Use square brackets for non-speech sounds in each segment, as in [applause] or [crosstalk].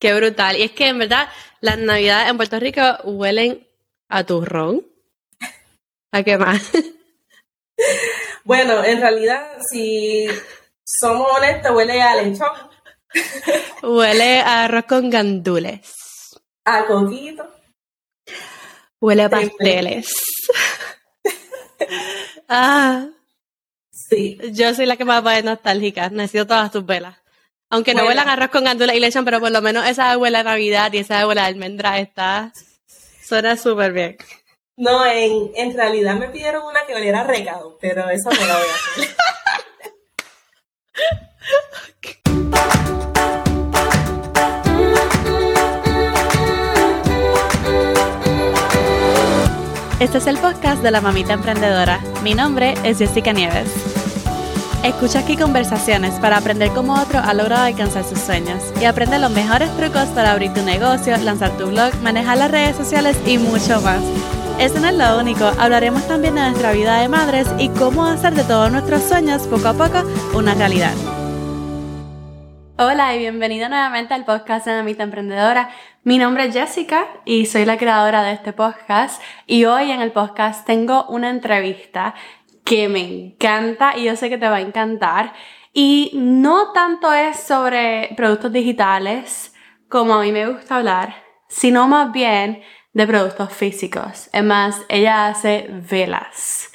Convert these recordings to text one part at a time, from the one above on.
Qué brutal. Y es que en verdad las navidades en Puerto Rico huelen a turrón. ¿A qué más? [laughs] Bueno, en realidad, si somos honestos, huele a lechón. [laughs] Huele a arroz con gandules. A coquito. Huele a pasteles. [laughs] ah. Sí. Yo soy la que más va de nostálgica. Necesito todas tus velas. Aunque no huelan arroz con gandules y lechón, pero por lo menos esa huele a Navidad y esa huele a almendra está. Suena súper bien. No, en, en realidad me pidieron una que oliera a recado, pero esa no la voy a hacer. [laughs] Este es el podcast de la mamita emprendedora. Mi nombre es Jessica Nieves. Escucha aquí conversaciones para aprender cómo otro ha logrado alcanzar sus sueños y aprende los mejores trucos para abrir tu negocio, lanzar tu blog, manejar las redes sociales y mucho más. Eso no es lo único, hablaremos también de nuestra vida de madres y cómo hacer de todos nuestros sueños poco a poco una realidad. Hola y bienvenido nuevamente al podcast de Mamita Emprendedora. Mi nombre es Jessica y soy la creadora de este podcast y hoy en el podcast tengo una entrevista que me encanta y yo sé que te va a encantar y no tanto es sobre productos digitales como a mí me gusta hablar, sino más bien de productos físicos. Es más, ella hace velas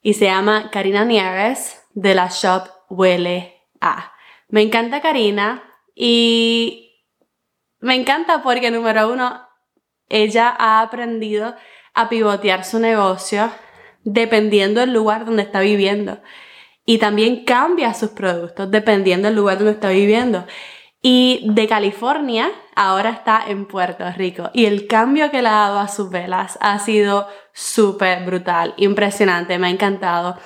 y se llama Karina Nieves de la shop Huele A. Me encanta Karina y me encanta porque, número uno, ella ha aprendido a pivotear su negocio dependiendo del lugar donde está viviendo. Y también cambia sus productos dependiendo del lugar donde está viviendo. Y de California ahora está en Puerto Rico. Y el cambio que le ha dado a sus velas ha sido súper brutal, impresionante, me ha encantado.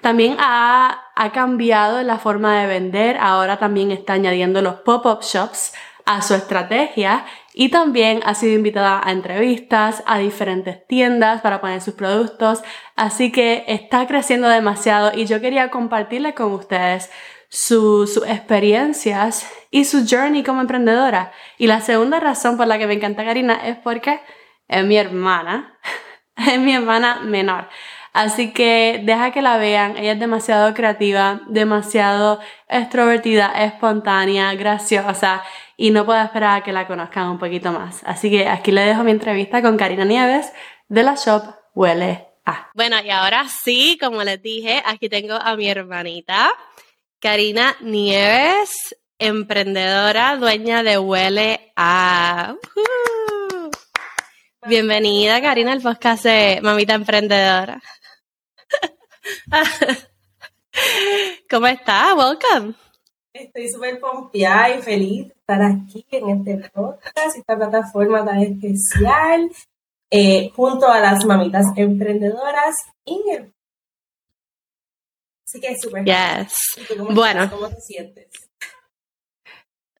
También ha, ha cambiado la forma de vender, ahora también está añadiendo los pop-up shops a su estrategia y también ha sido invitada a entrevistas, a diferentes tiendas para poner sus productos, así que está creciendo demasiado y yo quería compartirle con ustedes sus experiencias y su journey como emprendedora. Y la segunda razón por la que me encanta Karina es porque es mi hermana, [laughs] es mi hermana menor. Así que deja que la vean, ella es demasiado creativa, demasiado extrovertida, espontánea, graciosa y no puedo esperar a que la conozcan un poquito más. Así que aquí le dejo mi entrevista con Karina Nieves de la shop Huele A. Bueno, y ahora sí, como les dije, aquí tengo a mi hermanita, Karina Nieves, emprendedora, dueña de Huele A. Bienvenida, Karina, al podcast de Mamita Emprendedora. [laughs] ¿Cómo estás? Welcome. Estoy súper pompeada y feliz de estar aquí en este podcast, esta plataforma tan especial, eh, junto a las mamitas emprendedoras. Así que es súper Yes. cómo Bueno. estás? ¿Cómo te sientes?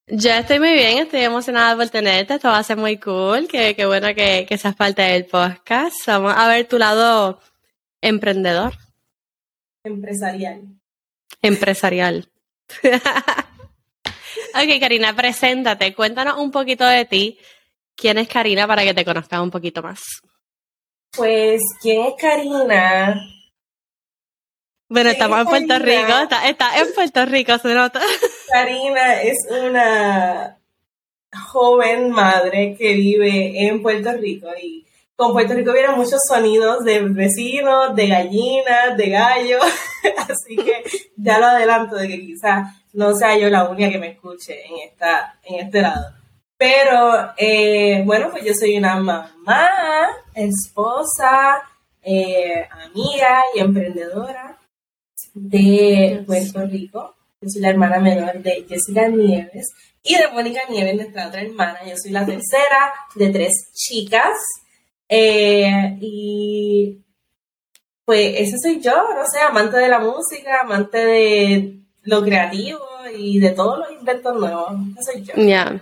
Yo estoy muy bien, estoy emocionada por tenerte, esto va a ser muy cool, qué, qué bueno que, que seas parte del podcast. Vamos a ver tu lado emprendedor, Empresarial. empresarial. [laughs] ok, Karina, preséntate, cuéntanos un poquito de ti. ¿Quién es Karina para que te conozcan un poquito más? Pues, ¿quién es Karina? Bueno, ¿Quién estamos es en Puerto Karina? Rico, está, está en Puerto Rico, se nota. [laughs] Karina es una joven madre que vive en Puerto Rico y con Puerto Rico vieron muchos sonidos de vecinos, de gallinas, de gallos, [laughs] así que ya lo adelanto de que quizás no sea yo la única que me escuche en, esta, en este lado. Pero eh, bueno, pues yo soy una mamá, esposa, eh, amiga y emprendedora de Puerto Rico. Yo soy la hermana menor de Jessica Nieves y de Mónica Nieves, nuestra otra hermana. Yo soy la tercera de tres chicas. Eh, y pues ese soy yo, no sé, amante de la música, amante de lo creativo y de todos los inventos nuevos. Ese soy yo. Ya.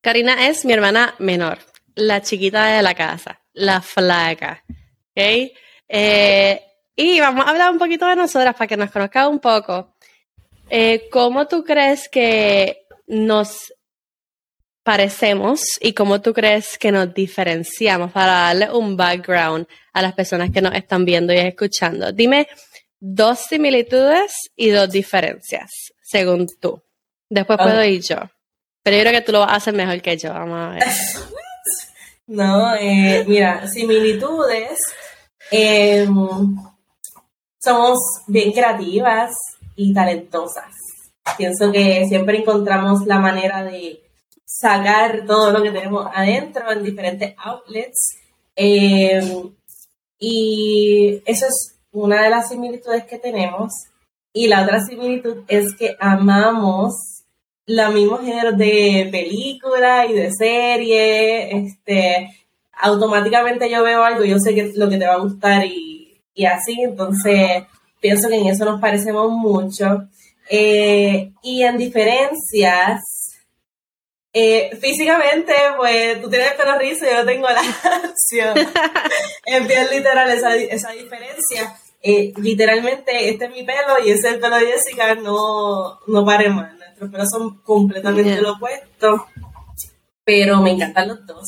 Karina es mi hermana menor, la chiquita de la casa, la flaca. ¿Ok? Eh, y vamos a hablar un poquito de nosotras para que nos conozcan un poco. Eh, ¿Cómo tú crees que nos parecemos y cómo tú crees que nos diferenciamos para darle un background a las personas que nos están viendo y escuchando. Dime dos similitudes y dos diferencias, según tú. Después puedo ir yo. Pero yo creo que tú lo vas a hacer mejor que yo. Vamos a ver. [laughs] no, eh, mira, similitudes. Em, somos bien creativas y talentosas. Pienso que siempre encontramos la manera de sacar todo lo que tenemos adentro en diferentes outlets. Em, y eso es una de las similitudes que tenemos. Y la otra similitud es que amamos los mismos géneros de película y de serie. Este, automáticamente yo veo algo, yo sé que es lo que te va a gustar y, y así. Entonces, pienso que en eso nos parecemos mucho. Eh, y en diferencias, eh, físicamente, pues tú tienes el pelo rizo y yo tengo la acción. [laughs] es bien literal esa, esa diferencia. Eh, literalmente, este es mi pelo y ese es el pelo de Jessica, no, no pare más. Nuestros pelos son completamente lo opuesto, pero me encantan los dos.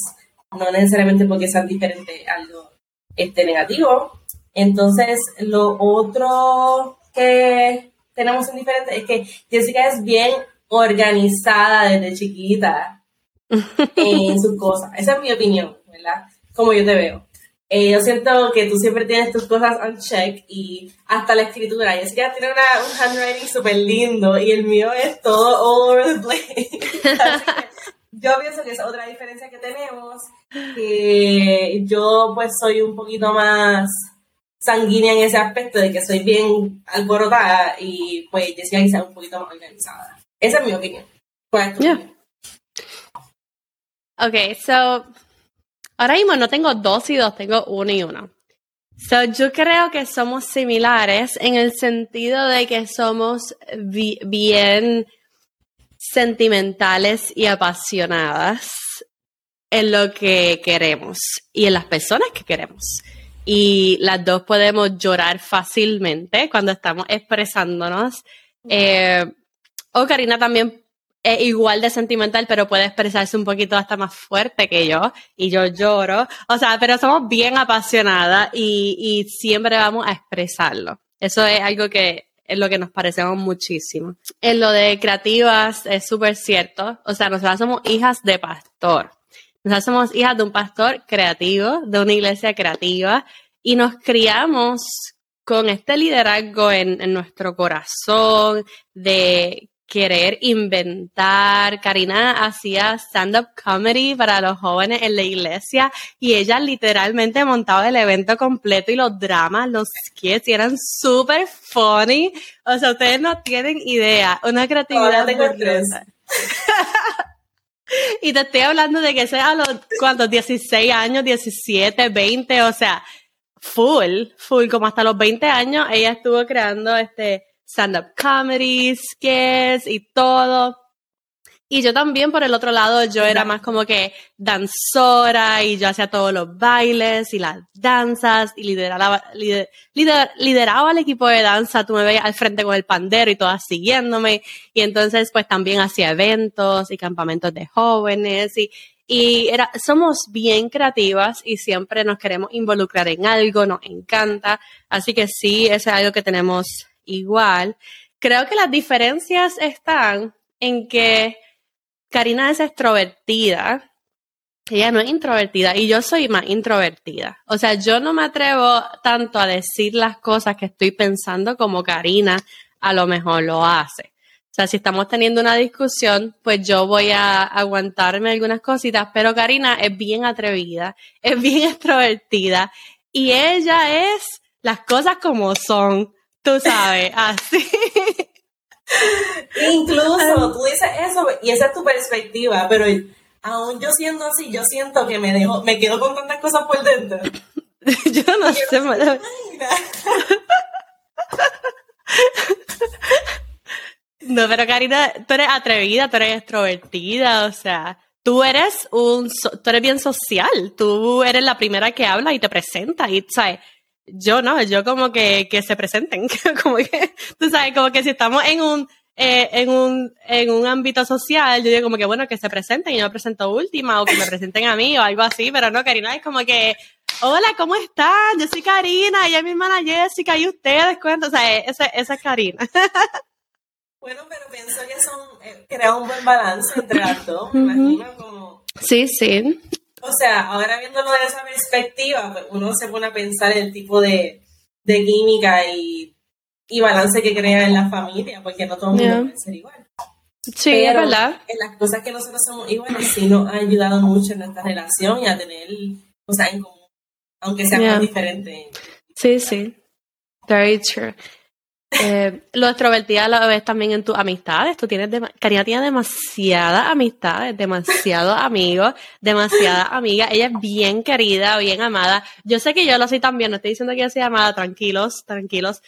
No necesariamente porque sean diferentes algo este, negativo. Entonces, lo otro que tenemos en diferente es que Jessica es bien organizada desde chiquita [laughs] en sus cosas. Esa es mi opinión, ¿verdad? Como yo te veo. Eh, yo siento que tú siempre tienes tus cosas on check y hasta la escritura. Jessica tiene una, un handwriting súper lindo y el mío es todo all over the place. [laughs] yo pienso que es otra diferencia que tenemos, que yo pues soy un poquito más sanguínea en ese aspecto de que soy bien alborotada y pues Jessica quizás un poquito más organizada. Esa es mi opinión. ¿Cuál Ok, so ahora mismo no tengo dos y dos, tengo uno y uno. So, yo creo que somos similares en el sentido de que somos bien sentimentales y apasionadas en lo que queremos y en las personas que queremos. Y las dos podemos llorar fácilmente cuando estamos expresándonos. Eh, o Karina también es igual de sentimental, pero puede expresarse un poquito hasta más fuerte que yo, y yo lloro. O sea, pero somos bien apasionadas y, y siempre vamos a expresarlo. Eso es algo que es lo que nos parecemos muchísimo. En lo de creativas es súper cierto. O sea, nosotras somos hijas de pastor. Nosotras somos hijas de un pastor creativo, de una iglesia creativa, y nos criamos con este liderazgo en, en nuestro corazón de querer inventar. Karina hacía stand-up comedy para los jóvenes en la iglesia y ella literalmente montaba el evento completo y los dramas, los skits, y eran súper funny. O sea, ustedes no tienen idea. Una creatividad. [laughs] y te estoy hablando de que sea a los, ¿cuántos? 16 años, 17, 20, o sea, full, full, como hasta los 20 años ella estuvo creando este stand-up comedy, skits y todo. Y yo también, por el otro lado, yo era más como que danzora y yo hacía todos los bailes y las danzas y lideraba, lideraba el equipo de danza. Tú me veías al frente con el pandero y todas siguiéndome. Y entonces, pues también hacía eventos y campamentos de jóvenes y, y era, somos bien creativas y siempre nos queremos involucrar en algo, nos encanta. Así que sí, eso es algo que tenemos igual. Creo que las diferencias están en que Karina es extrovertida, ella no es introvertida y yo soy más introvertida. O sea, yo no me atrevo tanto a decir las cosas que estoy pensando como Karina a lo mejor lo hace. O sea, si estamos teniendo una discusión, pues yo voy a aguantarme algunas cositas, pero Karina es bien atrevida, es bien [laughs] extrovertida y ella es las cosas como son. Tú sabes, así. [laughs] Incluso tú dices eso y esa es tu perspectiva, pero aún yo siendo así, yo siento que me dejo, me quedo con tantas cosas por dentro. [laughs] yo no sé, no [laughs] No, pero Karina, tú eres atrevida, tú eres extrovertida, o sea, tú eres un, tú eres bien social, tú eres la primera que habla y te presenta y, ¿sabes? Yo no, yo como que, que se presenten, [laughs] como que, tú sabes, como que si estamos en un, eh, en, un, en un ámbito social, yo digo como que bueno, que se presenten y yo me presento última o que me presenten a mí o algo así, pero no, Karina es como que, hola, ¿cómo están? Yo soy Karina, ella es mi hermana Jessica y ustedes cuentan, o sea, esa, esa es Karina. [laughs] Bueno, pero pienso que son, eh, crea un buen balance entre las dos, me imagino como... Sí, sí. O sea, ahora viéndolo de esa perspectiva, pues, uno se pone a pensar el tipo de, de química y, y, balance que crea en la familia, porque no todo el mundo puede ser igual. Sí, es verdad. En las cosas que nosotros somos iguales, sí nos ha ayudado mucho en nuestra relación y a tener cosas en común, aunque sean diferentes. Sí, sí. Very true. Eh, lo extrovertida lo ves también en tus amistades. Tú tienes, Karina tiene demasiadas amistades, demasiados [laughs] amigos, demasiadas amigas. Ella es bien querida, bien amada. Yo sé que yo lo soy también, no estoy diciendo que yo soy amada, tranquilos, tranquilos.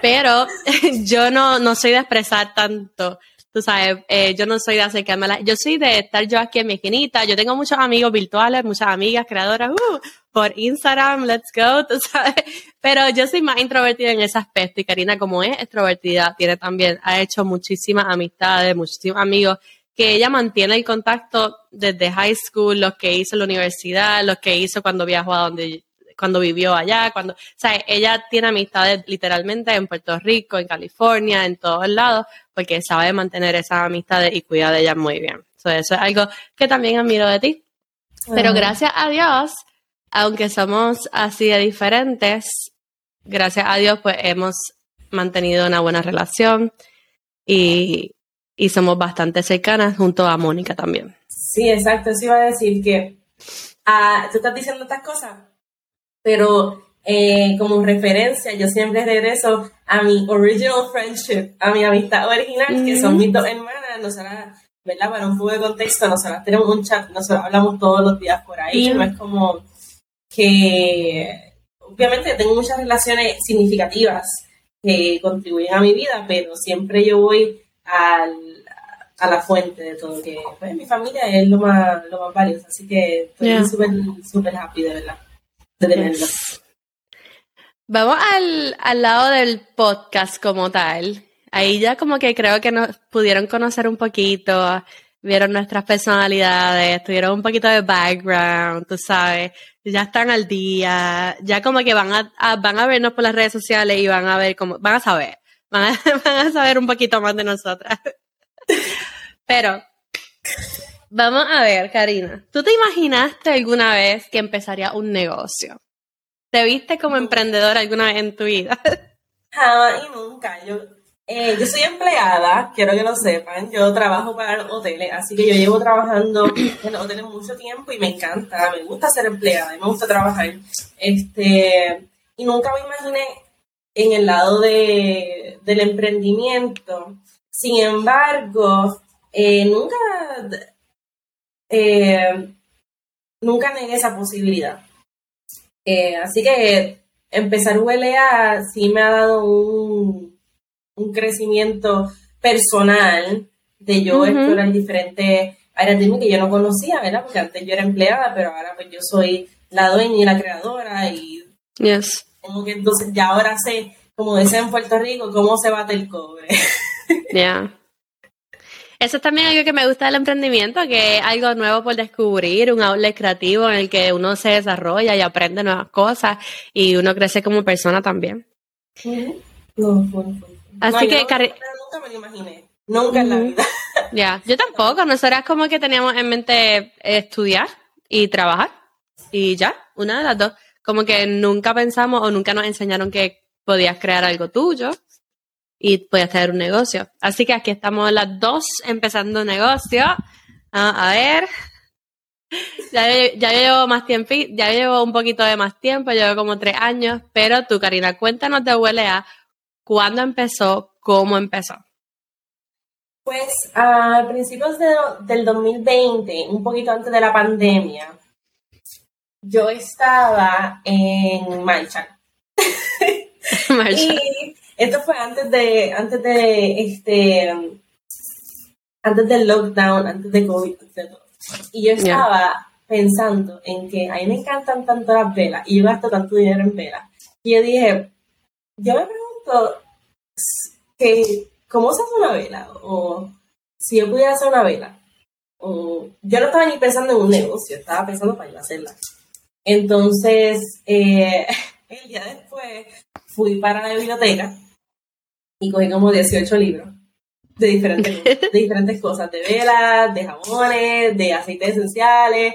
Pero [laughs] yo no, no soy de expresar tanto tú sabes, eh, yo no soy de acercarme a la, yo soy de estar yo aquí en mi esquinita, yo tengo muchos amigos virtuales, muchas amigas creadoras, uh, por Instagram, let's go, tú sabes, pero yo soy más introvertida en ese aspecto y Karina como es extrovertida, tiene también, ha hecho muchísimas amistades, muchísimos amigos que ella mantiene el contacto desde high school, los que hizo en la universidad, los que hizo cuando viajó a donde cuando vivió allá, cuando, o sea, ella tiene amistades literalmente en Puerto Rico, en California, en todos lados, porque sabe mantener esas amistades y cuida de ellas muy bien. eso es algo que también admiro de ti. Pero gracias a Dios, aunque somos así de diferentes, gracias a Dios, pues hemos mantenido una buena relación y, y somos bastante cercanas junto a Mónica también. Sí, exacto. Eso iba a decir que ah, tú estás diciendo estas cosas, pero eh, como referencia, yo siempre regreso a mi original friendship, a mi amistad original, que son mis dos hermanas, nosotras, ¿verdad? Para un poco de contexto, nosotras tenemos un chat, nosotros hablamos todos los días por ahí, no es como que, obviamente tengo muchas relaciones significativas que contribuyen a mi vida, pero siempre yo voy al, a la fuente de todo, que pues, mi familia es lo más, lo más valioso, así que estoy súper, súper happy, de verdad. Vamos al, al lado del podcast como tal. Ahí ya como que creo que nos pudieron conocer un poquito, vieron nuestras personalidades, tuvieron un poquito de background, tú sabes, ya están al día, ya como que van a, van a vernos por las redes sociales y van a ver cómo, van a saber, van a, [laughs] van a saber un poquito más de nosotras. [laughs] Pero Vamos a ver, Karina. ¿Tú te imaginaste alguna vez que empezaría un negocio? ¿Te viste como emprendedora alguna vez en tu vida? [laughs] Jamás y nunca. Yo, eh, yo soy empleada, quiero que lo sepan. Yo trabajo para hoteles, así que yo llevo trabajando en hoteles mucho tiempo y me encanta. Me gusta ser empleada y me gusta trabajar. Este, y nunca me imaginé en el lado de, del emprendimiento. Sin embargo, eh, nunca eh, nunca negué esa posibilidad. Eh, así que empezar ULA sí me ha dado un, un crecimiento personal de yo explorar diferentes áreas de mí que yo no conocía, ¿verdad? Porque antes yo era empleada, pero ahora pues yo soy la dueña y la creadora y yes. como que entonces ya ahora sé, como dicen en Puerto Rico, cómo se bate el cobre. Ya. Eso es también algo que me gusta del emprendimiento, que es algo nuevo por descubrir, un outlet creativo en el que uno se desarrolla y aprende nuevas cosas y uno crece como persona también. Así que, nunca me lo imaginé, nunca en la vida. Ya, yo tampoco, [laughs] nosotras como que teníamos en mente estudiar y trabajar y ya, una de las dos. Como que nunca pensamos o nunca nos enseñaron que podías crear algo tuyo y puedes tener un negocio. Así que aquí estamos las dos empezando un negocio. a ver. Ya, ya llevo más tiempo, ya llevo un poquito de más tiempo, llevo como tres años, pero tú, Karina, cuéntanos de ULA, ¿cuándo empezó? ¿Cómo empezó? Pues a principios del 2020, un poquito antes de la pandemia, yo estaba en marcha. [laughs] y esto fue antes de, antes de, este, antes del lockdown, antes de COVID, etc. Y yo estaba pensando en que a mí me encantan tanto las velas y yo gasto tanto dinero en velas. Y yo dije, yo me pregunto que ¿cómo se hace una vela? O si yo pudiera hacer una vela. O yo no estaba ni pensando en un negocio, estaba pensando para ir a hacerla. Entonces, eh, [laughs] el día después fui para la biblioteca y cogí como 18 libros de diferentes, de diferentes cosas, de velas, de jabones, de aceites esenciales.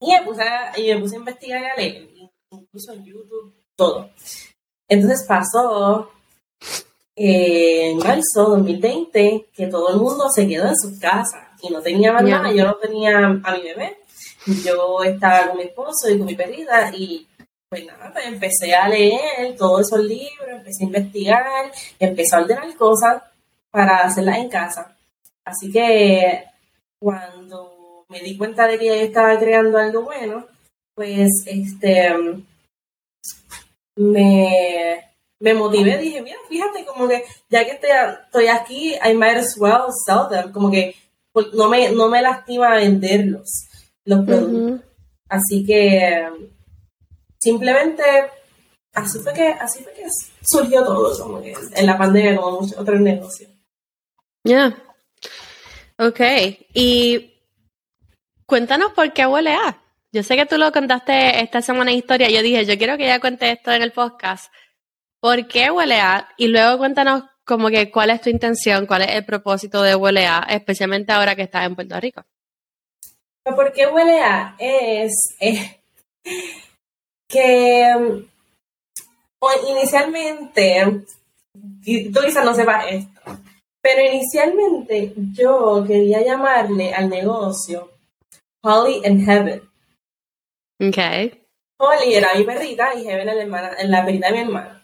Y me puse a, y me puse a investigar y a leer, incluso en YouTube, todo. Entonces pasó en marzo 2020 que todo el mundo se quedó en sus casas y no tenía más nada. Yo no tenía a mi bebé. Yo estaba con mi esposo y con mi perrita y pues nada, pues empecé a leer todos esos libros, empecé a investigar, empecé a ordenar cosas para hacerlas en casa. Así que cuando me di cuenta de que yo estaba creando algo bueno, pues este me, me motivé, dije, mira, fíjate, como que ya que estoy, aquí, I might as well sell them, como que no me, no me lastima venderlos, los productos. Así que simplemente así fue que, así fue que surgió todo, como que en la pandemia, como muchos otros negocios. Ya. Ok. Y cuéntanos por qué huele a. Yo sé que tú lo contaste esta semana en historia. Yo dije, yo quiero que ella cuente esto en el podcast. ¿Por qué huele a? Y luego cuéntanos como que cuál es tu intención, cuál es el propósito de huele a, especialmente ahora que estás en Puerto Rico. ¿Por qué huele a? Es eh, que um, inicialmente, tú quizás no sepas esto, pero inicialmente yo quería llamarle al negocio Holly and Heaven. Okay. Holly era mi perrita y Heaven era la, perrita de mi hermana.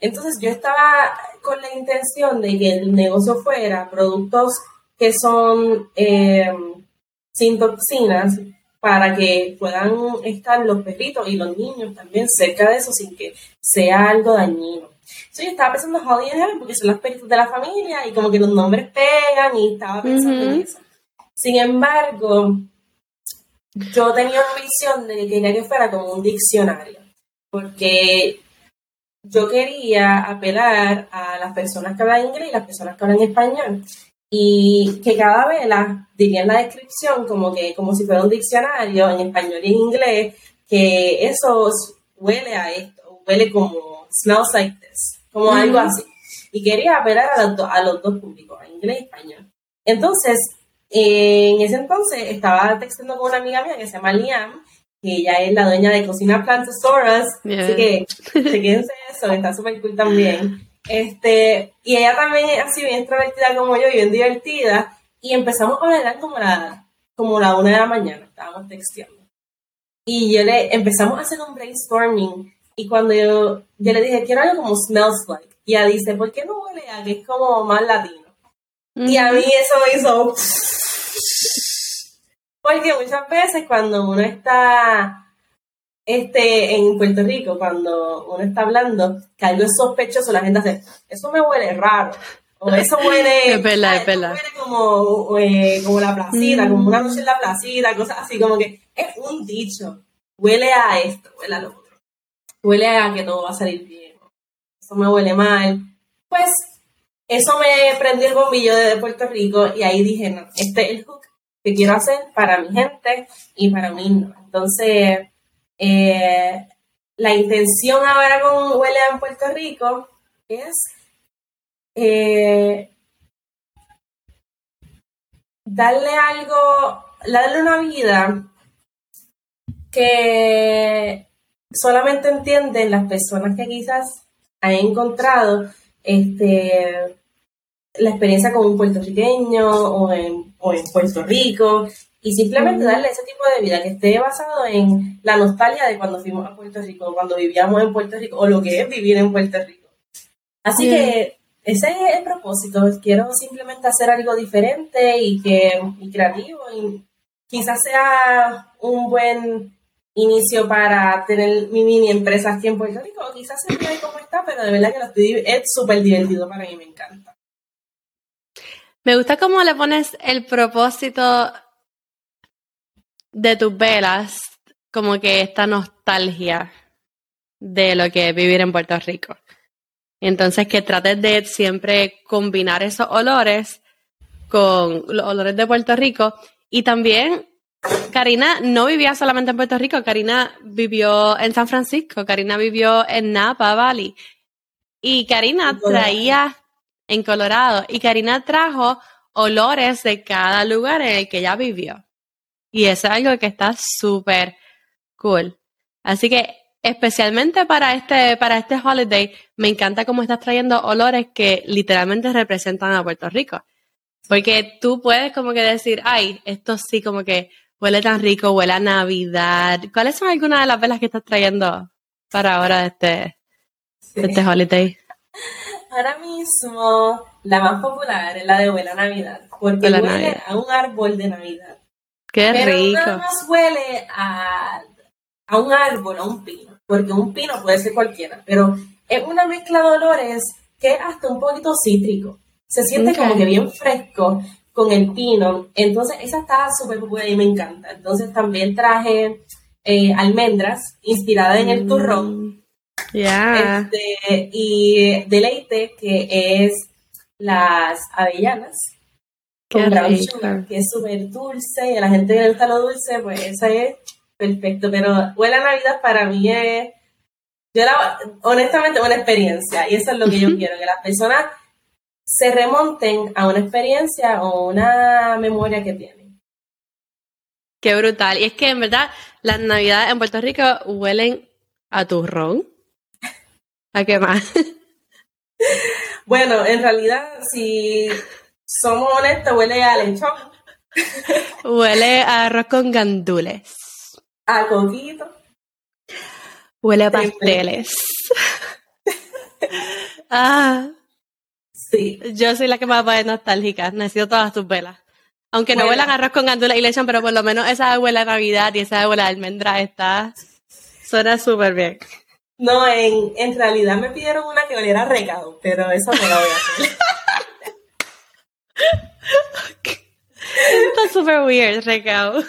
Entonces yo estaba con la intención de que el negocio fuera productos que son eh, sin toxinas para que puedan estar los perritos y los niños también cerca de eso sin que sea algo dañino. Sí, estaba pensando en Holly Heaven porque son los perritos de la familia y como que los nombres pegan y estaba pensando en eso. Sin embargo, yo tenía una visión de que quería que fuera como un diccionario, porque yo quería apelar a las personas que hablan inglés y las personas que hablan español y que cada vela diría en la descripción como que como si fuera un diccionario en español y en inglés que eso huele a esto, huele como smells like this, como algo así. Y quería apelar a, a los dos públicos, a inglés y español. Entonces, en ese entonces estaba textando con una amiga mía que se llama Liam, que ella es la dueña de Cocina Plantosaurus, así que [laughs] chequense eso, está súper cool también. Este, y ella también es así bien extrovertida como yo bien divertida, y empezamos a hablar como la, como la una de la mañana, estábamos texteando. Y yo le empezamos a hacer un brainstorming, y cuando yo, yo le dije, quiero algo como smells like, y ella dice, ¿por qué no huele a que es como más latino? Y a mí eso me hizo [laughs] porque muchas veces cuando uno está este, en Puerto Rico, cuando uno está hablando, que algo es sospechoso, la gente hace, eso me huele raro. O eso huele, [laughs] es verdad, es verdad. huele como, eh, como la placita, como una noche en la placita, cosas así, como que es un dicho. Huele a esto, huele a lo otro. Huele a que todo va a salir bien. Eso me huele mal. Pues eso me prendió el bombillo de Puerto Rico y ahí dije, no, este es el hook que quiero hacer para mi gente y para mí no. Entonces, eh, la intención ahora con Huele en Puerto Rico es eh, darle algo, darle una vida que solamente entienden las personas que quizás han encontrado este, la experiencia con un puertorriqueño o en, o en Puerto Rico y simplemente darle ese tipo de vida que esté basado en la nostalgia de cuando fuimos a Puerto Rico, cuando vivíamos en Puerto Rico o lo que es vivir en Puerto Rico. Así que ese es el propósito. Quiero simplemente hacer algo diferente y que y creativo y quizás sea un buen inicio para tener mi mini empresa aquí en Puerto Rico. O quizás se quede como está, pero de verdad que lo estoy, es súper divertido para mí, me encanta. Me gusta cómo le pones el propósito de tus velas, como que esta nostalgia de lo que es vivir en Puerto Rico. Entonces que trates de siempre combinar esos olores con los olores de Puerto Rico. Y también Karina no vivía solamente en Puerto Rico, Karina vivió en San Francisco, Karina vivió en Napa Valley. Y Karina traía en Colorado y Karina trajo olores de cada lugar en el que ella vivió. Y eso es algo que está súper cool. Así que especialmente para este, para este holiday, me encanta cómo estás trayendo olores que literalmente representan a Puerto Rico. Porque tú puedes como que decir, ay, esto sí como que huele tan rico, huele a Navidad. ¿Cuáles son algunas de las velas que estás trayendo para ahora de este, de este holiday? [laughs] Ahora mismo, la más popular es la de huele a Navidad, porque huele a un árbol de Navidad. Qué Pero rico. nada más huele a, a un árbol, a un pino, porque un pino puede ser cualquiera, pero es una mezcla de olores que es hasta un poquito cítrico. Se siente como que bien fresco con el pino. Entonces, esa está súper buena y me encanta. Entonces, también traje eh, almendras inspiradas en el turrón. Mm, Ya. Este, y deleite, que es las avellanas con brown rico. sugar, que es súper dulce, y a la gente que le gusta lo dulce, pues esa es perfecto. Pero huele a Navidad para mí es, yo la, honestamente, una experiencia, y eso es lo que yo quiero, que las personas se remonten a una experiencia o una memoria que tienen. Qué brutal. Y es que en verdad las navidades en Puerto Rico huelen a turrón. ¿A qué más? [laughs] Bueno, en realidad, si somos honestos, huele a lechón, Huele a arroz con gandules. a coquito. Huele a pasteles. ah, Sí, yo soy la que me va a poner nostálgica. Necesito todas tus velas. Aunque no huelan arroz con gandules y lechón, pero por lo menos esa huele a Navidad y esa huele a almendra está... Suena súper bien. No, en, en realidad me pidieron una que oliera a recado, pero eso no la voy a hacer. [laughs] Está súper weird, recao.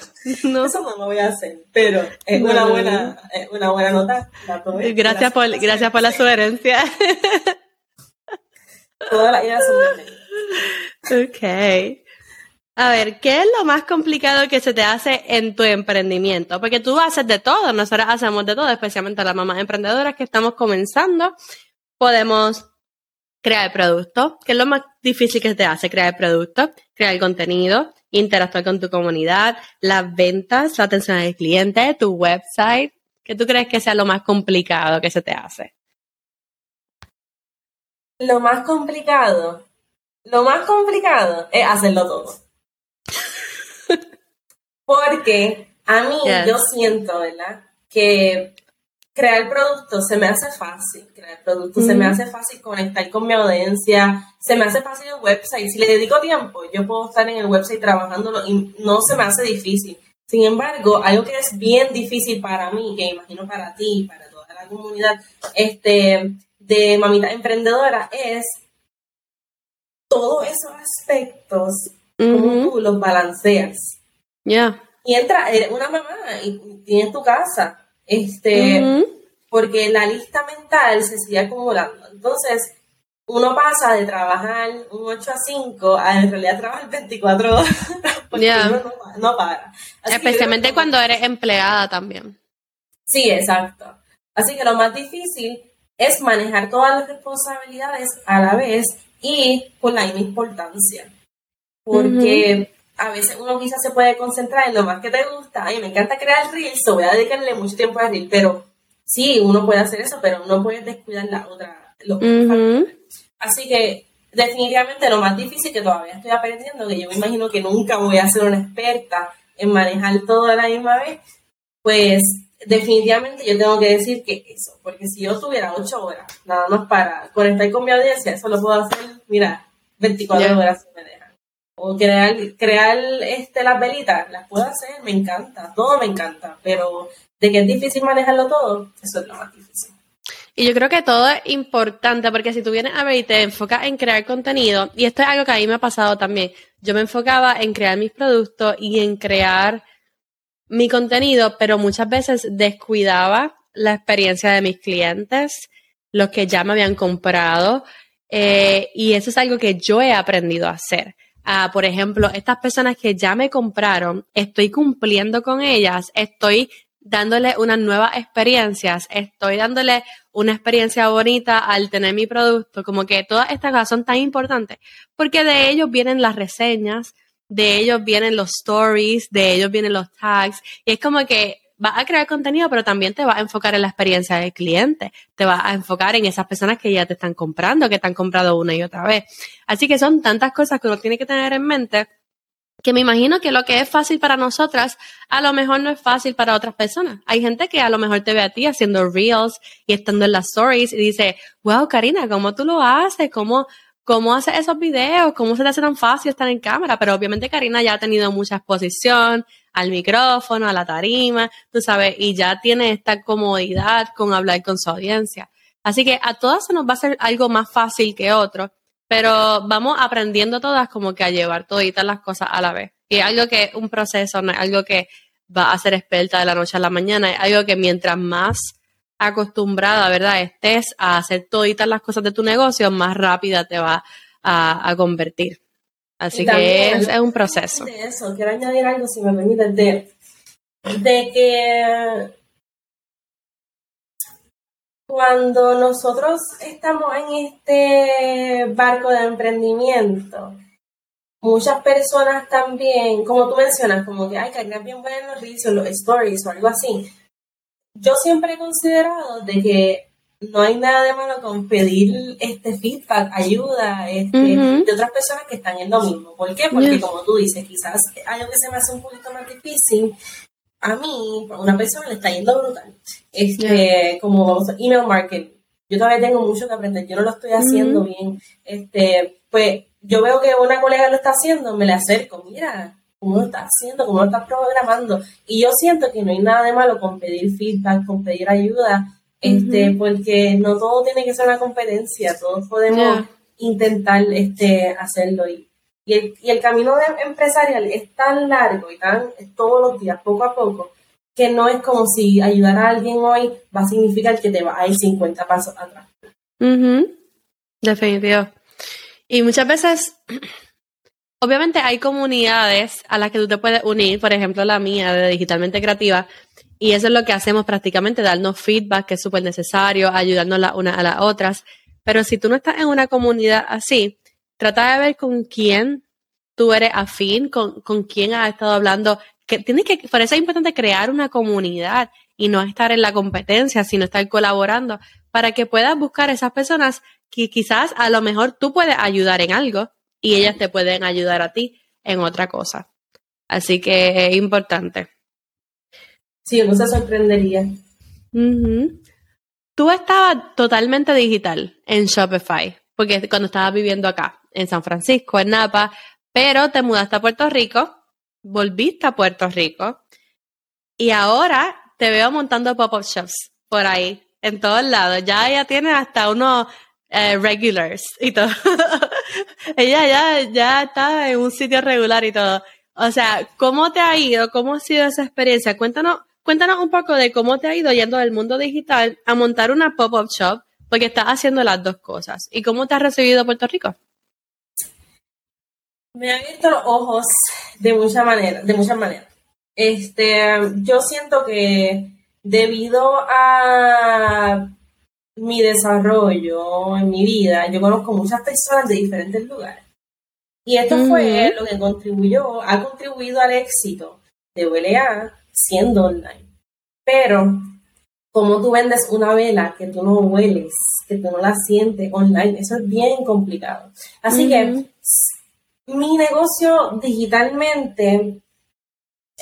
No. Eso no lo voy a hacer, pero es No, una buena, es una buena nota. Gracias por, gracias por la sugerencia. Todas las ideas son. Ok. A ver, ¿qué es lo más complicado que se te hace en tu emprendimiento? Porque tú haces de todo, nosotros hacemos de todo, especialmente las mamás emprendedoras que estamos comenzando. Podemos crear productos, ¿qué es lo más difícil que se te hace? Crear productos, crear contenido, interactuar con tu comunidad, las ventas, la atención al cliente, tu website. ¿Qué tú crees que sea lo más complicado que se te hace? Lo más complicado, lo más complicado es hacerlo todo. [laughs] Porque a mí Yes. yo siento, ¿verdad? Que crear productos se me hace fácil. Crear productos se me hace fácil conectar con mi audiencia. Se me hace fácil el website. Si le dedico tiempo, yo puedo estar en el website trabajándolo y no se me hace difícil. Sin embargo, algo que es bien difícil para mí, que imagino para ti y para toda la comunidad este, de mamita emprendedora, es todos esos aspectos, cómo Ujú, tú los balanceas. Ya. Y entra, eres una mamá y tienes tu casa, este, porque la lista mental se sigue acumulando. Entonces, uno pasa de trabajar un 8 a 5 a en realidad trabajar 24 horas, [laughs] porque uno no, no para. Así Especialmente que- cuando eres empleada también. Sí, exacto. Así que lo más difícil es manejar todas las responsabilidades a la vez y con la misma importancia. Porque a veces uno quizás se puede concentrar en lo más que te gusta. Ay, me encanta crear reels, so voy a dedicarle mucho tiempo a reel, pero sí, uno puede hacer eso, pero no puedes descuidar la otra. Lo. Así que definitivamente lo más difícil que todavía estoy aprendiendo, que yo me imagino que nunca voy a ser una experta en manejar todo a la misma vez, pues definitivamente yo tengo que decir que eso, porque si yo tuviera ocho horas nada más para conectar con mi audiencia, eso lo puedo hacer, mira, 24 Ya. horas si me. O crear, crear este, las velitas, las puedo hacer, me encanta, todo me encanta, pero de que es difícil manejarlo todo, eso es lo más difícil. Y yo creo que todo es importante porque si tú vienes a ver y te enfocas en crear contenido, y esto es algo que a mí me ha pasado también, yo me enfocaba en crear mis productos y en crear mi contenido, pero muchas veces descuidaba la experiencia de mis clientes, los que ya me habían comprado. Eh, y eso es algo que yo he aprendido a hacer. Ah, por ejemplo, estas personas que ya me compraron, estoy cumpliendo con ellas, estoy dándole unas nuevas experiencias, estoy dándole una experiencia bonita al tener mi producto, como que todas estas cosas son tan importantes, porque de ellos vienen las reseñas, de ellos vienen los stories, de ellos vienen los tags, y es como que vas a crear contenido, pero también te vas a enfocar en la experiencia del cliente, te vas a enfocar en esas personas que ya te están comprando, que te han comprado una y otra vez. Así que son tantas cosas que uno tiene que tener en mente que me imagino que lo que es fácil para nosotras, a lo mejor no es fácil para otras personas. Hay gente que a lo mejor te ve a ti haciendo reels y estando en las stories y dice, wow, Karina, ¿cómo tú lo haces? ¿Cómo, cómo haces esos videos? ¿Cómo se te hace tan fácil estar en cámara? Pero obviamente Karina ya ha tenido mucha exposición, al micrófono, a la tarima, tú sabes, y ya tiene esta comodidad con hablar con su audiencia. Así que a todas se nos va a hacer algo más fácil que otro, pero vamos aprendiendo todas como que a llevar toditas las cosas a la vez. Y algo que un proceso, no es algo que va a ser experta de la noche a la mañana, es algo que mientras más acostumbrada, ¿verdad?, estés a hacer toditas las cosas de tu negocio, más rápida te va a convertir. Así que es, un proceso. eso, quiero añadir algo, si me permites, de, de que cuando nosotros estamos en este barco de emprendimiento, muchas personas también, como tú mencionas, como que, hay que bien buenos los reels o los stories o algo así. Yo siempre he considerado de que no hay nada de malo con pedir este feedback, ayuda este, de otras personas que están en lo mismo. ¿Por qué? Porque como tú dices, quizás algo que se me hace un poquito más difícil, a mí, a una persona le está yendo brutal. Este, como vamos a email marketing. Yo todavía tengo mucho que aprender, yo no lo estoy haciendo bien. Este, pues yo veo que una colega lo está haciendo, me le acerco, mira, cómo lo estás haciendo, cómo lo estás programando. Y yo siento que no hay nada de malo con pedir feedback, con pedir ayuda, este, porque no todo tiene que ser una competencia, todos podemos intentar este, hacerlo. Y, y, el, y el camino empresarial es tan largo y tan todos los días, poco a poco, que no es como si ayudar a alguien hoy va a significar que te va a ir 50 pasos atrás. Definitivo. Y muchas veces, [clears throat] obviamente hay comunidades a las que tú te puedes unir, por ejemplo la mía de Digitalmente Creativa, y eso es lo que hacemos prácticamente, darnos feedback que es súper necesario, ayudarnos las unas a las otras. Pero si tú no estás en una comunidad así, trata de ver con quién tú eres afín, con, con quién has estado hablando. Que tienes que, por eso es importante crear una comunidad y no estar en la competencia, sino estar colaborando para que puedas buscar esas personas que quizás a lo mejor tú puedes ayudar en algo y ellas te pueden ayudar a ti en otra cosa. Así que es importante. Sí, uno se sorprendería. Tú estabas totalmente digital en Shopify, porque cuando estabas viviendo acá, en San Francisco, en Napa, pero te mudaste a Puerto Rico, volviste a Puerto Rico y ahora te veo montando pop-up shops por ahí, en todos lados. Ya ella tiene hasta unos eh, regulars y todo. [laughs] [laughs] ella ya, ya está en un sitio regular y todo. O sea, ¿cómo te ha ido? ¿Cómo ha sido esa experiencia? Cuéntanos Cuéntanos un poco de cómo te ha ido yendo del mundo digital a montar una pop-up shop, porque estás haciendo las dos cosas. ¿Y cómo te has recibido Puerto Rico? Me ha abierto los ojos de muchas maneras, de muchas maneras. Este, yo siento que debido a mi desarrollo en mi vida, yo conozco muchas personas de diferentes lugares. Y esto fue lo que contribuyó, ha contribuido al éxito de WLA siendo online. Pero, como tú vendes una vela que tú no hueles, que tú no la sientes online? Eso es bien complicado. Así que mi negocio digitalmente,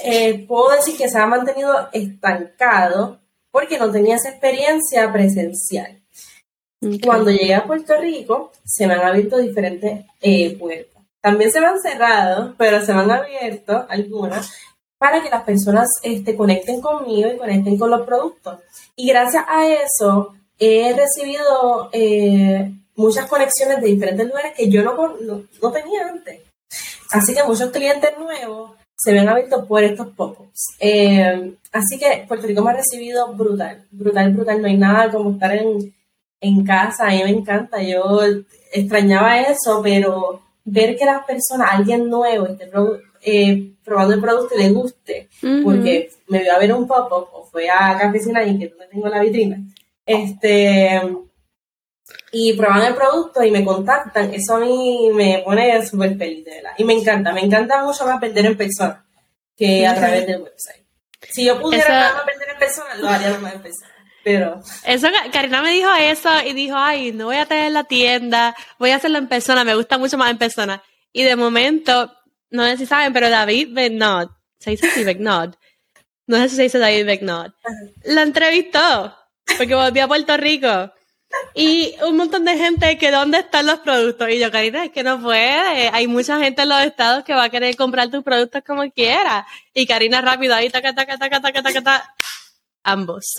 eh, puedo decir que se ha mantenido estancado porque no tenía esa experiencia presencial. Cuando llegué a Puerto Rico, se me han abierto diferentes eh, puertas. También se me han cerrado, pero se me han abierto algunas para que las personas este, conecten conmigo y conecten con los productos. Y gracias a eso he recibido eh, muchas conexiones de diferentes lugares que yo no, no, tenía antes. Así que muchos clientes nuevos se ven abiertos por estos pop-ups. Eh, así que Puerto Rico me ha recibido brutal, brutal, brutal. No hay nada como estar en, en casa, a mí me encanta, yo extrañaba eso, pero ver que las personas, alguien nuevo, esté eh, probando el producto y le guste, porque me vio a ver un pop-up o fue a Cafecina y que no tengo la vitrina, este, y prueban el producto y me contactan, eso a mí me pone súper feliz, de verdad. Y me encanta, me encanta mucho más vender en persona que a través del website. Si yo pudiera más vender en persona, lo haría más en persona. Pero... Eso, Karina me dijo eso y dijo, ay, no voy a tener la tienda, voy a hacerlo en persona, me gusta mucho más en persona. Y de momento, no sé si saben, pero David Begnod, se dice así, no sé si se dice David Begnod, la entrevistó porque volvió a Puerto Rico. Y un montón de gente que dónde están los productos. Y yo, Karina, es que no puede. Hay mucha gente en los estados que va a querer comprar tus productos como quiera. Y Karina rápido ahí, taca, taca, taca, taca, taca, taca. Ambos.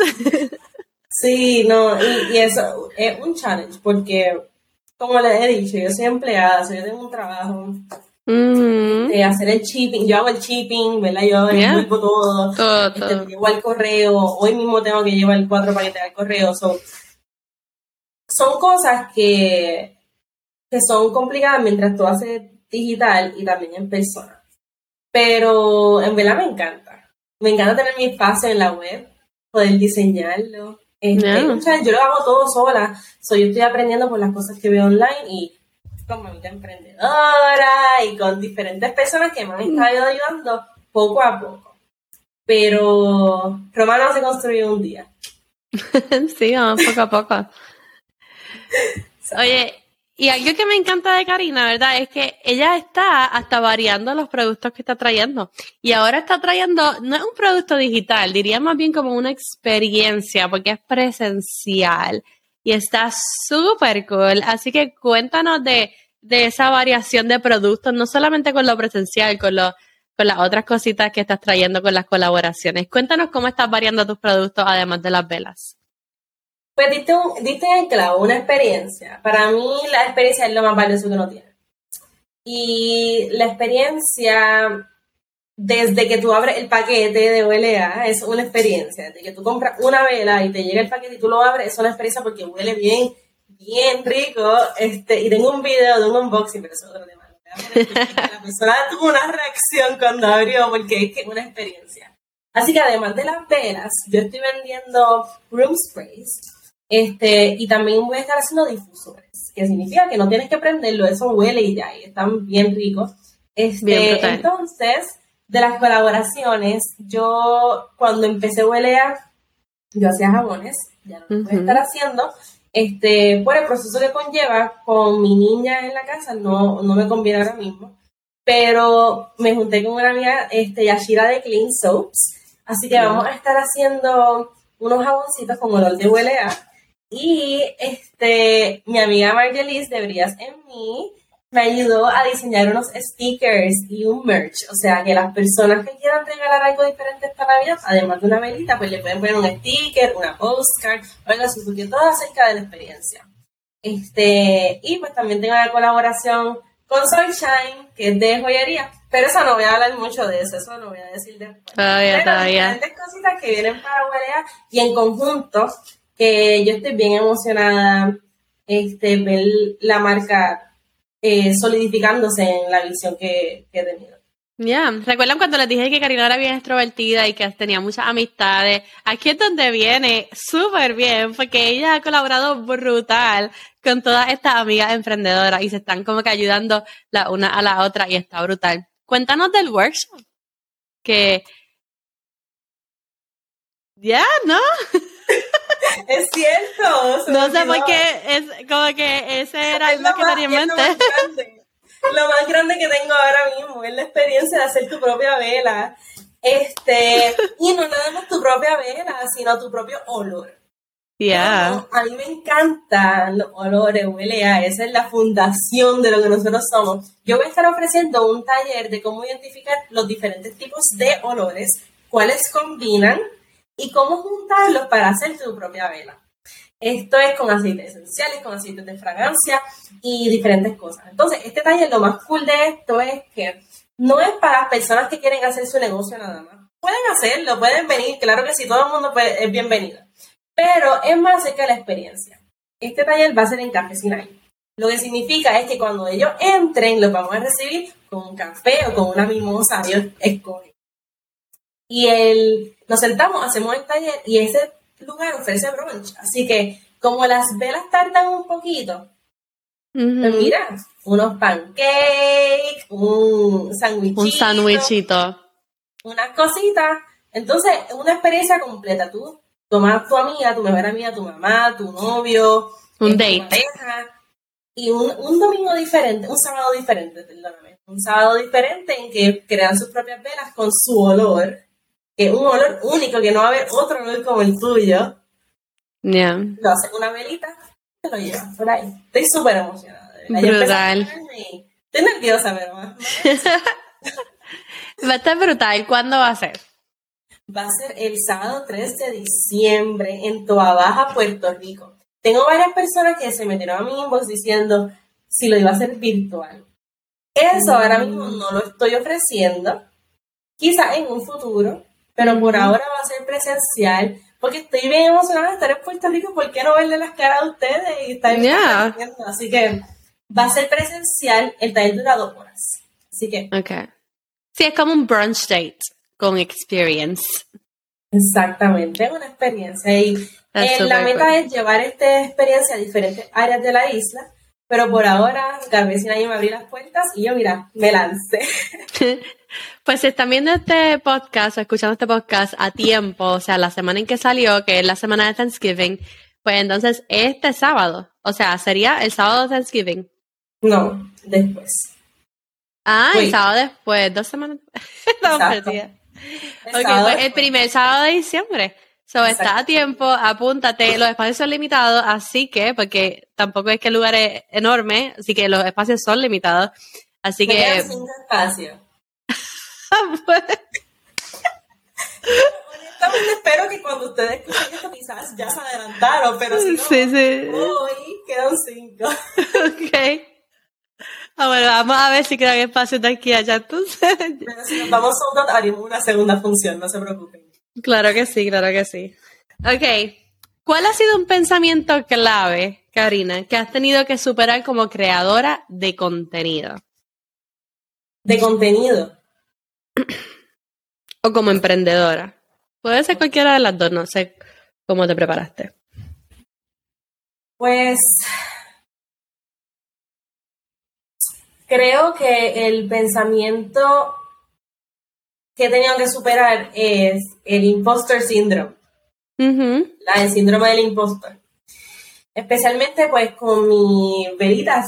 Sí, no, y, eso es un challenge porque, como les he dicho, yo soy empleada, soy de un trabajo de hacer el shipping, yo hago el shipping, ¿verdad? Yo yeah. todo, todo, este, llevo al correo, hoy mismo tengo que llevar cuatro paquetes al correo, son cosas que, que son complicadas mientras tú haces digital y también en persona. Pero en verdad me encanta. Me encanta tener mi espacio en la web, poder diseñarlo, este, yo lo hago todo sola. So, yo estoy aprendiendo por las cosas que veo online y con mamita emprendedora y con diferentes personas que me han estado ayudando poco a poco. Pero Roma no se construyó un día. [laughs] sí, vamos poco a poco. Oye, y algo que me encanta de Karina, ¿verdad? Es que ella está hasta variando los productos que está trayendo. Y ahora está trayendo, no es un producto digital, diría más bien como una experiencia, porque es presencial. Y está súper cool. Así que cuéntanos de, de esa variación de productos, no solamente con lo presencial, con, lo, con las otras cositas que estás trayendo con las colaboraciones. Cuéntanos cómo estás variando tus productos además de las velas. Pues diste, un, diste en clavo, una experiencia. Para mí la experiencia es lo más valioso que uno tiene. Y la experiencia, desde que tú abres el paquete de OLA, es una experiencia. Desde que tú compras una vela y te llega el paquete y tú lo abres, es una experiencia porque huele bien, bien rico. Este, y tengo un video de un unboxing, pero eso es otro tema. La persona [laughs] tuvo una reacción cuando abrió porque es que es una experiencia. Así que además de las velas, yo estoy vendiendo room sprays este, y también voy a estar haciendo difusores, que significa que no tienes que prenderlo, eso huele y ya, y están bien ricos. Este, entonces, de las colaboraciones, yo cuando empecé Huelea, yo hacía jabones, ya no lo voy a estar haciendo, este, por el proceso que conlleva con mi niña en la casa, no, no me conviene ahora mismo, pero me junté con una amiga, este, Yashira de Clean Soaps, así que vamos a estar haciendo unos jaboncitos con olor de huelea y este, mi amiga Margelis de Brillas en mí me ayudó a diseñar unos stickers y un merch. O sea, que las personas que quieran regalar algo diferente esta Navidad, además de una velita, pues le pueden poner un sticker, una postcard, o algo así, porque todo acerca de la experiencia. Este, y pues también tengo la colaboración con Sunshine, que es de joyería. Pero eso no voy a hablar mucho de eso, eso lo voy a decir después. Todavía, Pero todavía. diferentes cositas que vienen para Huelea y en conjunto que yo estoy bien emocionada este, ver la marca eh, solidificándose en la visión que, he tenido. Ya, ¿recuerdan cuando les dije que Karina era bien extrovertida y que tenía muchas amistades? Aquí es donde viene súper bien, porque ella ha colaborado brutal con todas estas amigas emprendedoras y se están como que ayudando la una a la otra y está brutal. Cuéntanos del workshop. Que. Ya, ¿no? [laughs] Es cierto. No sé por qué, es como que ese era el lo que tenía en mente. Lo más, grande que tengo ahora mismo es la experiencia de hacer tu propia vela. Este, y no nada más tu propia vela, sino tu propio olor. Yeah. a mí me encantan los olores, huele a, esa es la fundación de lo que nosotros somos. Yo voy a estar ofreciendo un taller de cómo identificar los diferentes tipos de olores, cuáles combinan y cómo juntarlos para hacer tu propia vela. Esto es con aceites esenciales, con aceites de fragancia y diferentes cosas. Entonces, este taller, lo más cool de esto es que no es para personas que quieren hacer su negocio nada más. Pueden hacerlo, pueden venir, claro que sí, todo el mundo es bienvenido. Pero es más acerca de la experiencia. este taller va a ser en Café Sinai. Lo que significa es que cuando ellos entren, los vamos a recibir con un café o con una mimosa, ellos escogen. Y el, nos sentamos, hacemos el taller y ese lugar ofrece brunch. Así que como las velas tardan un poquito, pues mira, unos pancakes, un sándwichito. Un sándwichito. Unas cositas. Entonces, es una experiencia completa. Tú tomas tu amiga, tu mejor amiga, tu mamá, tu novio, un eh, date. Tu pareja, y un, un, domingo diferente, un sábado diferente, perdóname. Un sábado diferente en que crean sus propias velas con su olor, que es un olor único, que no va a haber otro olor como el tuyo. Yeah. Lo hacen una velita, te lo llevas por ahí. Estoy súper emocionada. Brutal. Estoy nerviosa, pero más. [laughs] va a estar brutal. ¿Cuándo va a ser? Va a ser el sábado 3 de diciembre en Toa Baja, Puerto Rico. Tengo varias personas que se metieron a mi inbox diciendo si lo iba a hacer virtual. Eso Mm. ahora mismo no lo estoy ofreciendo. Quizá en un futuro, pero por ahora va a ser presencial. Porque estoy bien emocionada de estar en Puerto Rico. ¿Por qué no verle las caras a ustedes y estar Yeah. Así que va a ser presencial. El taller dura dos horas. Así que, Ok. Sí, es como un brunch date con experience. exactamente, es una experiencia. Y eh, la meta cool. es llevar esta experiencia a diferentes áreas de la isla. Pero por ahora, Garbesina y me abrí las puertas y yo, mira, me lancé. [laughs] Pues si están viendo este podcast o escuchando este podcast a tiempo, o sea, la semana en que salió, que es la semana de Thanksgiving, pues entonces este sábado, o sea, sería el sábado de Thanksgiving. No, después. Ah, el sábado después, dos semanas perdidas. [laughs] El Ok, sábado pues el primer sábado de diciembre. So, está a tiempo, apúntate. Los espacios son limitados, así que, porque tampoco es que el lugar es enorme, así que los espacios son limitados. Así Me que, quedan cinco espacios. Honestamente espero que cuando ustedes escuchen esto quizás ya se adelantaron, pero si no, sí, sí. hoy quedan cinco. Ok. Ah, bueno, vamos a ver si quedan espacios de aquí a allá entonces. Pero si nos vamos out, haremos una segunda función, no se preocupen. Claro que sí, claro que sí. Ok. ¿Cuál ha sido un pensamiento clave, Karina, que has tenido que superar como creadora de contenido? De contenido. O como emprendedora. Puede ser cualquiera de las dos, no sé cómo te preparaste. Pues creo que el pensamiento que he tenido que superar es el imposter syndrome, Ujú. la el síndrome del impostor. Especialmente pues con mis velitas.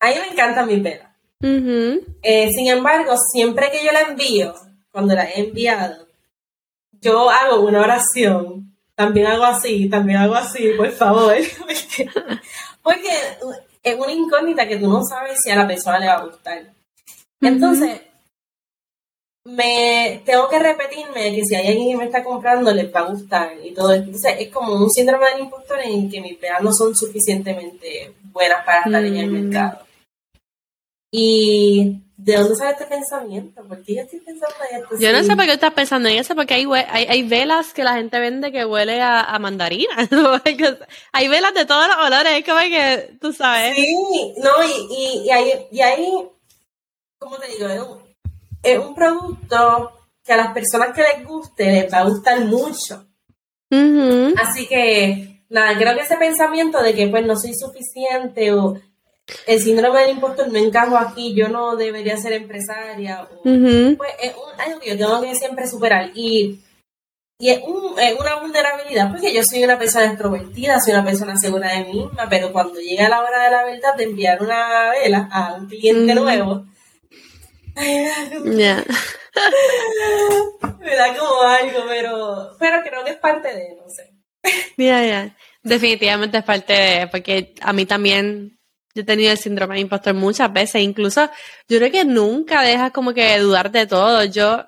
A mí me encantan mis velas. Ujú. Eh, sin embargo, siempre que yo la envío, cuando la he enviado, yo hago una oración. También hago así, también hago así, por favor. [laughs] Porque, porque es una incógnita que tú no sabes si a la persona le va a gustar. Entonces, me tengo que repetirme que si hay alguien que me está comprando, les va a gustar y todo esto. Entonces, es como un síndrome del impostor en que mis velas no son suficientemente buenas para estar en el Mm. mercado. ¿Y de dónde sale este pensamiento? ¿Por qué yo estoy pensando en esto? Yo no sé por qué estás pensando en eso, porque hay, hay, hay velas que la gente vende que huele a, a mandarina. [laughs] hay velas de todos los olores, es como que, tú sabes. Sí, no, y, y, y ahí, y ahí, ¿cómo te digo? Es un, producto que a las personas que les guste les va a gustar mucho. Así que, nada, creo que ese pensamiento de que pues no soy suficiente o el síndrome del impostor no encajo aquí, yo no debería ser empresaria, o, pues es un- algo que yo tengo que siempre superar. Y, y es, un- es una vulnerabilidad, porque yo soy una persona extrovertida, soy una persona segura de mí misma, pero cuando llega la hora de la verdad de enviar una vela a un cliente nuevo, me da como- Ya. [laughs] me da como algo, pero, pero creo que es parte de, no sé. Ya, ya. Definitivamente es parte de, porque a mí también, yo he tenido el síndrome de impostor muchas veces, incluso yo creo que nunca dejas como que dudar de todo. Yo,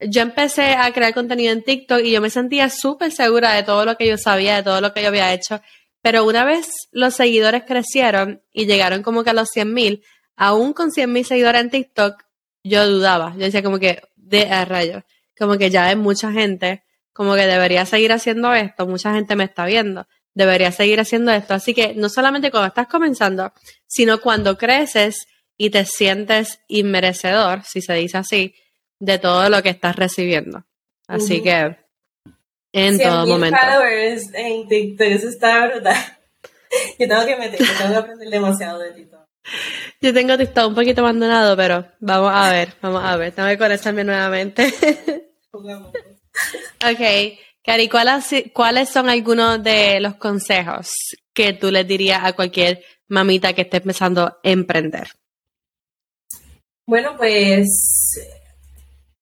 yo empecé a crear contenido en TikTok y yo me sentía súper segura de todo lo que yo sabía, de todo lo que yo había hecho, pero una vez los seguidores crecieron y llegaron como que a los 100 mil, aún con 100 mil seguidores en TikTok, yo dudaba. Yo decía como que, de a rayos, como que ya hay mucha gente, como que debería seguir haciendo esto, mucha gente me está viendo. deberías seguir haciendo esto. Así que no solamente cuando estás comenzando, sino cuando creces y te sientes inmerecedor, si se dice así, de todo lo que estás recibiendo. Así que en todo momento. followers en TikTok, eso está brutal. [laughs] Yo tengo que meter, yo tengo que aprender demasiado de TikTok. [laughs] Yo tengo TikTok un poquito abandonado, pero vamos a ver, vamos a ver. Tengo que conectarme nuevamente. [laughs] ok, Cari, ¿cuáles, ¿cuáles son algunos de los consejos que tú les dirías a cualquier mamita que esté empezando a emprender? Bueno, pues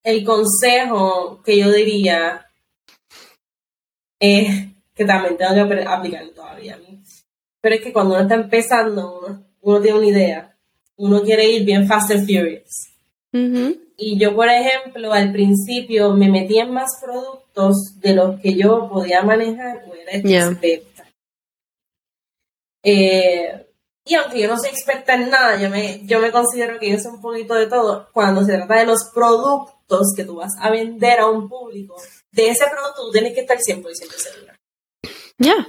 el consejo que yo diría es que también tengo que aplicarlo todavía. Pero es que cuando uno está empezando, uno, tiene una idea, uno quiere ir bien fast and furious. Y yo, por ejemplo, al principio me metí en más productos de los que yo podía manejar o era experta. Eh, y aunque yo no soy experta en nada, yo me, yo me considero que yo sé un poquito de todo. Cuando se trata de los productos que tú vas a vender a un público, de ese producto tú tienes que estar 100% segura. Ya.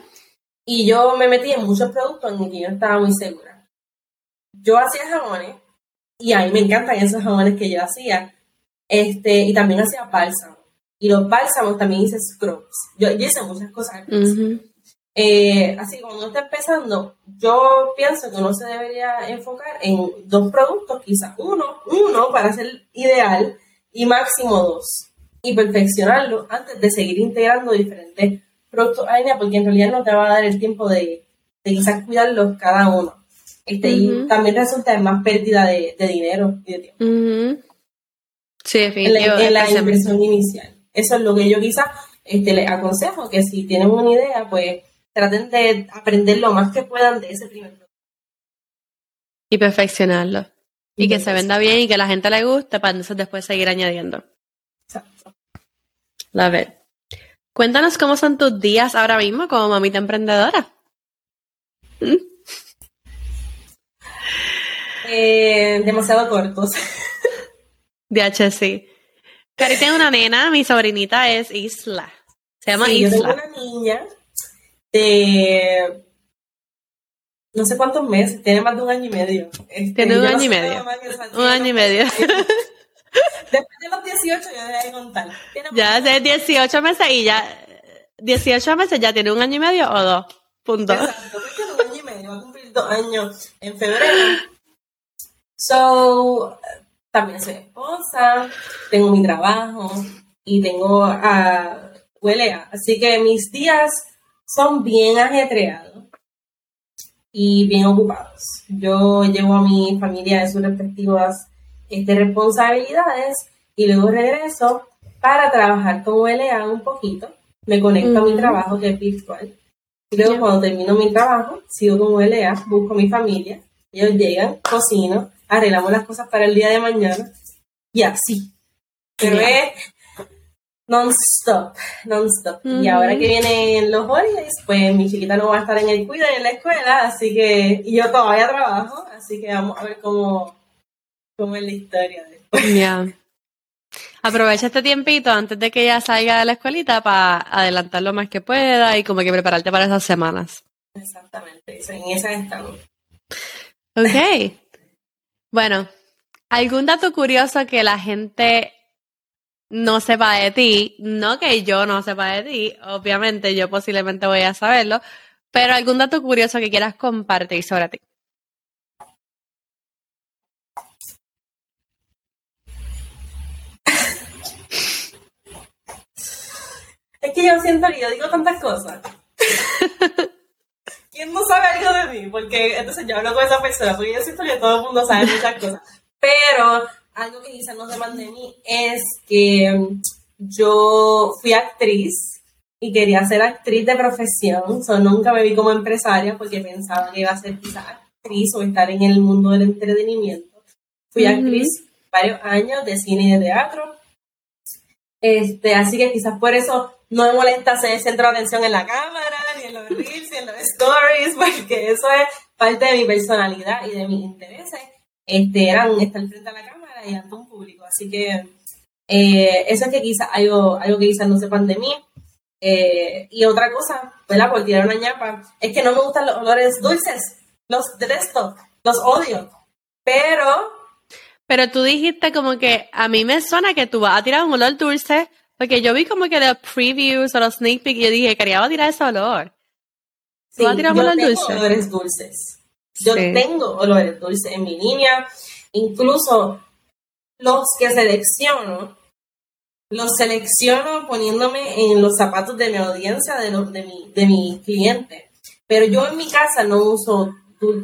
Y yo me metí en muchos productos en los que yo estaba muy segura. Yo hacía jamones y a mí me encantan esos jamones que yo hacía. Este, y también hacía bálsamo. Y los bálsamos también hice scrubs. Yo, hice muchas cosas. Eh, así que cuando uno está empezando, yo pienso que uno se debería enfocar en dos productos, quizás uno, uno para ser ideal y máximo dos. Y perfeccionarlo antes de seguir integrando diferentes productos a porque en realidad no te va a dar el tiempo de, de quizás cuidarlos cada uno. Este, Y también resulta en más pérdida de, dinero y de tiempo. Sí, en la, en la inversión inicial. Eso es lo que yo quizás este, les aconsejo, que si tienen una idea, pues traten de aprender lo más que puedan de ese primer producto. Y perfeccionarlo. Y, que se venda bien y que la gente le guste para entonces después seguir añadiendo. Exacto. La ver. Cuéntanos cómo son tus días ahora mismo como mamita emprendedora. Eh, demasiado cortos. [laughs] DH, sí. Cari tiene una nena, mi sobrinita es Isla. Se llama Isla. Yo tengo una niña de no sé cuántos meses, tiene más de un año y medio. Este, tiene un año y medio. un año y medio. [laughs] Después de los 18 ya dejé de contar. Ya hace 18 meses y ya 18 meses ya tiene un año y medio o dos. Punto. Exacto, tiene un año y medio, va a cumplir dos años en febrero. [laughs] So, también soy esposa, tengo mi trabajo y tengo a huele Así que mis días son bien ajetreados y bien ocupados. Yo llevo a mi familia de sus respectivas este, responsabilidades y luego regreso para trabajar con ULA un poquito. Me conecto a mi trabajo que es virtual. Y luego cuando termino mi trabajo, sigo con ULA, busco a mi familia, ellos llegan, cocino, arreglamos las cosas para el día de mañana y así. Pero es non-stop, non-stop. Y ahora que vienen los holidays, pues mi chiquita no va a estar en el cuida en la escuela, así que, y yo todavía trabajo, así que vamos a ver cómo, cómo es la historia después. Ya. Aprovecha este tiempito antes de que ella salga de la escuelita para adelantar lo más que pueda y como que prepararte para esas semanas. Exactamente, en esa estamos. Ok. Bueno, ¿algún dato curioso que la gente no sepa de ti, no que yo no sepa de ti, obviamente yo posiblemente voy a saberlo, pero algún dato curioso que quieras compartir sobre ti. Es que yo siento que yo digo tantas cosas. ¿Quién no sabe algo de mí? Porque entonces yo hablo con esa persona, porque yo siento que todo el mundo sabe muchas cosas. Pero algo que quizás no sepan de mí es que yo fui actriz y quería ser actriz de profesión. So, nunca me vi como empresaria porque pensaba que iba a ser quizás actriz o estar en el mundo del entretenimiento. Fui actriz varios años de cine y de teatro. Este, así que quizás por eso no me molesta ser el centro de atención en la cámara, stories, [laughs] porque eso es parte de mi personalidad y de mis intereses. Este, eran estar frente a la cámara y ante un público. Así que eh, eso es que quizás algo, algo que quizás no sepan de mí. Eh, y otra cosa, ¿verdad? Por tirar una ñapa, es que no me gustan los olores dulces. Los detesto, los odio. Pero. Pero tú dijiste como que a mí me suena que tú vas a tirar un olor dulce, porque yo vi como que los previews o los sneak peek y yo dije, quería tirar ese olor. ¿Tú vas a tirar un olor dulce? olores dulces. Yo tengo olores dulces en mi línea. Incluso los que selecciono, los selecciono poniéndome en los zapatos de mi audiencia, de, los, de, mi, de mi cliente. Pero yo en mi casa no uso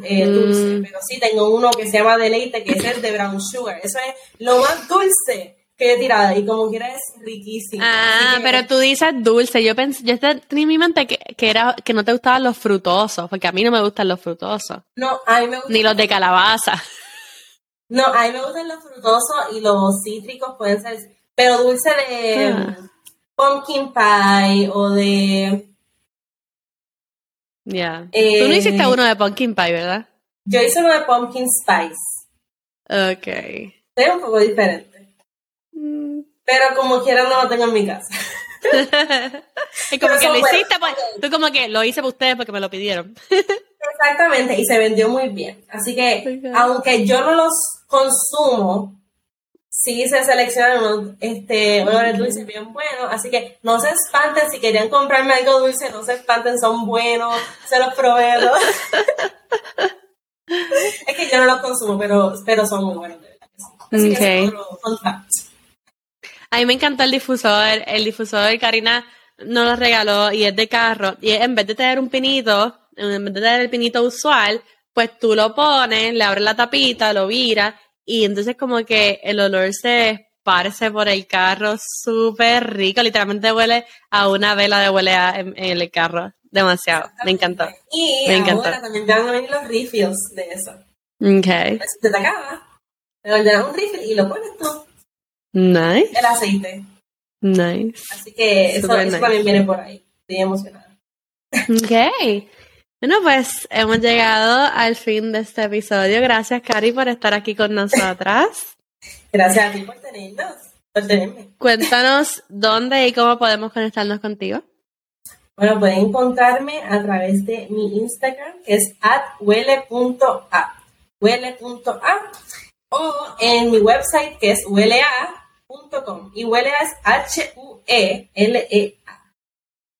eh, dulce, mm. pero sí tengo uno que se llama Deleite, que es el de Brown Sugar. Eso es lo más dulce que he tirado y como quiera es riquísimo. Ah, pero tú dices dulce. Yo pensé, yo tenía en mi mente que, que, era, que no te gustaban los frutosos, porque a mí no me gustan los frutosos. No, a mí me gustan. Ni los de calabaza. No, a mí me gustan los frutosos y los cítricos pueden ser, pero dulce de ah. pumpkin pie o de... Ya. Tú no hiciste eh, uno de pumpkin pie, ¿verdad? Yo hice uno de pumpkin spice. Ok. Es un poco diferente. Mm. Pero como quiera no lo tengo en mi casa. [laughs] es como que lo hiciste, pues, tú como que lo hice para ustedes porque me lo pidieron. [laughs] Exactamente, y se vendió muy bien. Así que, aunque yo no los consumo, sí se seleccionan unos este, olores dulces bien buenos. Así que no se espanten si querían comprarme algo dulce, no se espanten, son buenos, se los proveedo. [laughs] es que yo no los consumo, pero, pero son muy buenos de verdad. Así que a mí me encantó el difusor. El difusor de Karina nos lo regaló y es de carro. Y en vez de tener un pinito, en vez de tener el pinito usual, pues tú lo pones, le abres la tapita, lo viras y entonces como que el olor se esparce por el carro súper rico. Literalmente huele a una vela de huele en, el carro. Demasiado. Me encantó. Y me encantó. ahora también van a venir los refills de eso. Ok. Pues te acaba. Te un refill y lo pones tú. Nice. El aceite. Nice. Así que eso, también viene por ahí. Estoy emocionada. Ok. Bueno, pues hemos llegado al fin de este episodio. Gracias, Cari, por estar aquí con nosotras. [laughs] Gracias a ti por tenernos, por tenerme. Cuéntanos dónde y cómo podemos conectarnos contigo. Bueno, pueden encontrarme a través de mi Instagram, que es huele.a, huele.a, o en mi website, que es huelea y huele es H-U-E-L-E-A.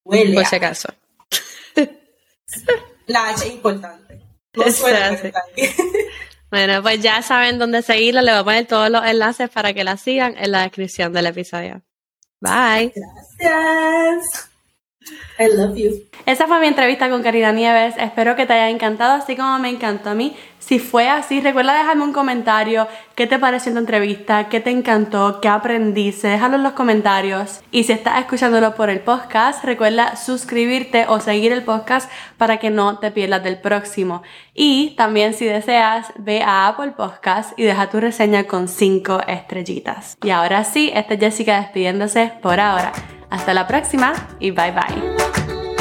Huele. Por si acaso. La H es importante. No [laughs] bueno, pues ya saben dónde seguirla. Le voy a poner todos los enlaces para que la sigan en la descripción del episodio. Bye. Gracias. I love you. Esa fue mi entrevista con Caridad Nieves. Espero que te haya encantado, así como me encantó a mí. Si fue así, recuerda dejarme un comentario. ¿Qué te pareció la entrevista? ¿Qué te encantó? ¿Qué aprendiste? Déjalo en los comentarios. Y si estás escuchándolo por el podcast, recuerda suscribirte o seguir el podcast para que no te pierdas del próximo. Y también si deseas, ve a Apple Podcast y deja tu reseña con 5 estrellitas. Y ahora sí, esta es Jessica despidiéndose por ahora. Hasta la próxima y bye bye.